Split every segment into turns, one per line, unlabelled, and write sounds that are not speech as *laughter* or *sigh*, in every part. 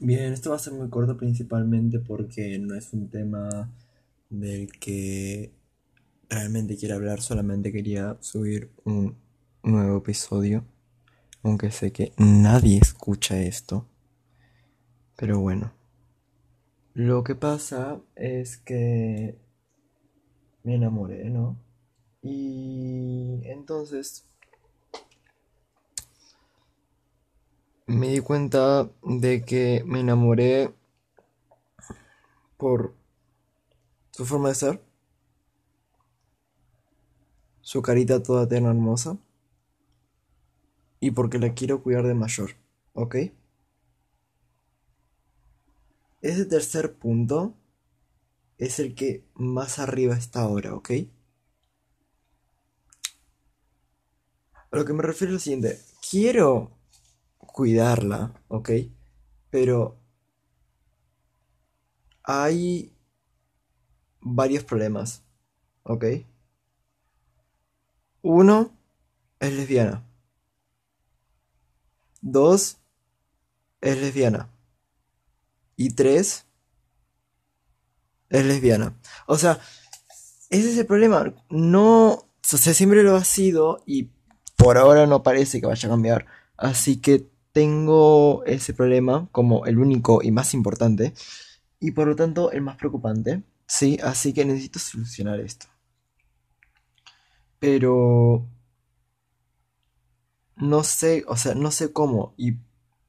Bien, esto va a ser muy corto principalmente porque no es un tema del que realmente quiero hablar, solamente quería subir un nuevo episodio, aunque sé que nadie escucha esto. Pero bueno, lo que pasa es que me enamoré, ¿no? Y entonces me di cuenta de que me enamoré por su forma de ser, su carita toda tierna hermosa, y porque la quiero cuidar de mayor, ¿ok? Ese tercer punto es el que más arriba está ahora, ¿ok? A lo que me refiero es lo siguiente, quiero cuidarla, ¿ok? Pero hay varios problemas, ¿ok? Uno, es lesbiana. Dos, es lesbiana. Y tres, es lesbiana. O sea, ese es el problema. No, o siempre lo ha sido y por ahora no parece que vaya a cambiar. Así que tengo ese problema como el único y más importante y por lo tanto el más preocupante, ¿sí? Así que necesito solucionar esto. Pero no sé, o sea, no sé cómo y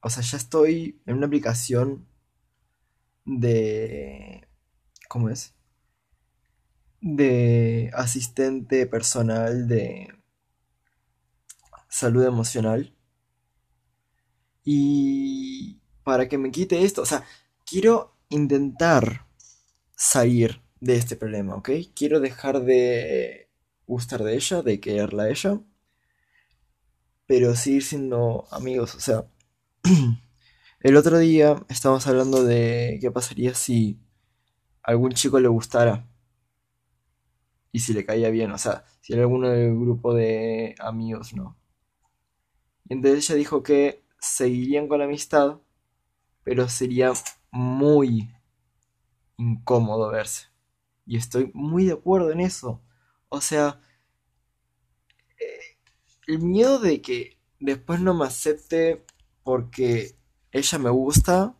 o sea, ya estoy en una aplicación de ¿cómo es? de asistente personal de salud emocional y para que me quite esto, o sea, quiero intentar salir de este problema, ¿ok? Quiero dejar de gustar de ella, de quererla a ella, pero seguir siendo amigos, o sea, *clears throat* el otro día estábamos hablando de qué pasaría si algún chico le gustara y si le caía bien, o sea, si era alguno del grupo de amigos, ¿no? Y entonces ella dijo que seguirían con la amistad, pero sería muy incómodo verse. Y estoy muy de acuerdo en eso. O sea, eh, el miedo de que después no me acepte porque ella me gusta,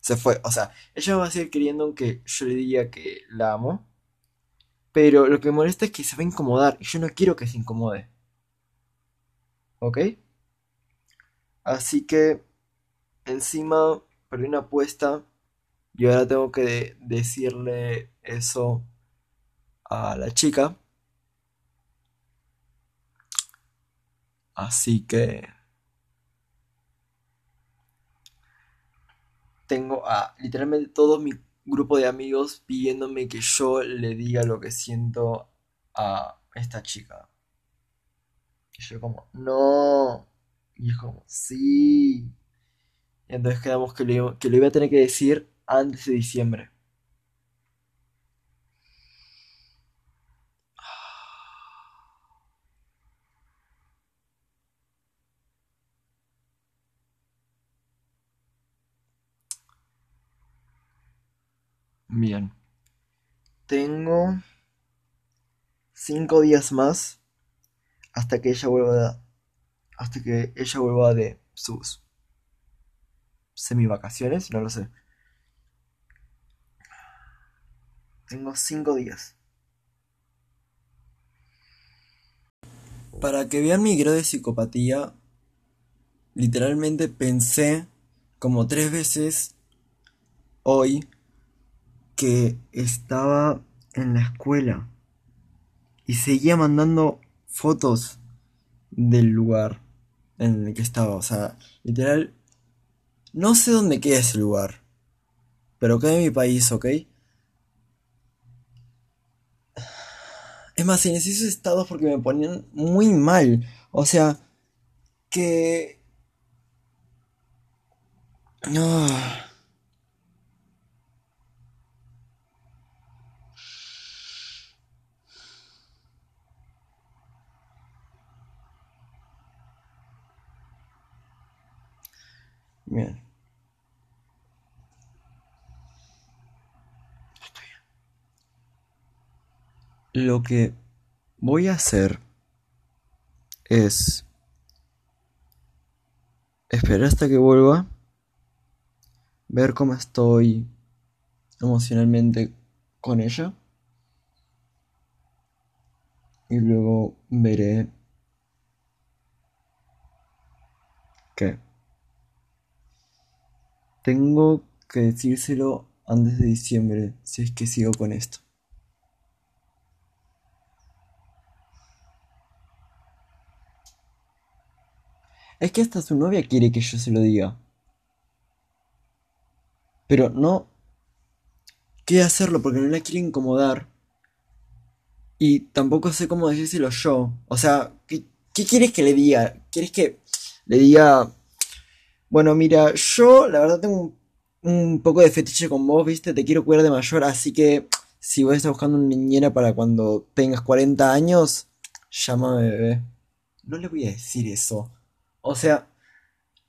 se fue. O sea, ella va a seguir queriendo aunque yo le diga que la amo. Pero lo que me molesta es que se va a incomodar y yo no quiero que se incomode. ¿Ok? Así que encima perdí una apuesta y ahora tengo que decirle eso a la chica. Así que tengo a literalmente todo mi grupo de amigos pidiéndome que yo le diga lo que siento a esta chica. Y yo como, no. Y es como, sí. Entonces quedamos que lo, que lo iba a tener que decir antes de diciembre. Bien. Tengo cinco días más hasta que ella vuelva hasta que ella vuelva de sus semi vacaciones, no lo sé. Tengo cinco días. Para que vean mi grado de psicopatía, literalmente pensé como tres veces hoy que estaba en la escuela y seguía mandando fotos del lugar en el que estaba. O sea, literal, no sé dónde queda ese lugar, pero queda en mi país, ¿ok? Es más, en esos estados porque me ponían muy mal. O sea, que... No. Bien. Lo que voy a hacer es esperar hasta que vuelva, ver cómo estoy emocionalmente con ella y luego veré qué tengo que decírselo antes de diciembre si es que sigo con esto. Es que hasta su novia quiere que yo se lo diga. Pero no quiere hacerlo porque no la quiere incomodar. Y tampoco sé cómo decírselo yo. O sea, ¿qué, qué quieres que le diga? ¿Quieres que le diga... Bueno, mira, yo la verdad tengo un, un poco de fetiche con vos, ¿viste? Te quiero cuidar de mayor, así que si vos estás buscando una niñera para cuando tengas 40 años, llámame bebé. No le voy a decir eso. O sea,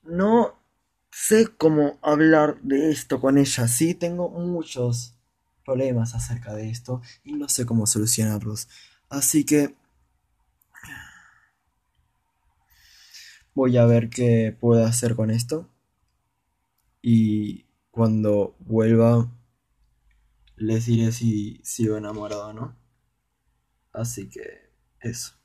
no sé cómo hablar de esto con ella, sí, tengo muchos problemas acerca de esto y no sé cómo solucionarlos. Así que voy a ver qué puedo hacer con esto y cuando vuelva les diré si sigo enamorado o no. Así que eso.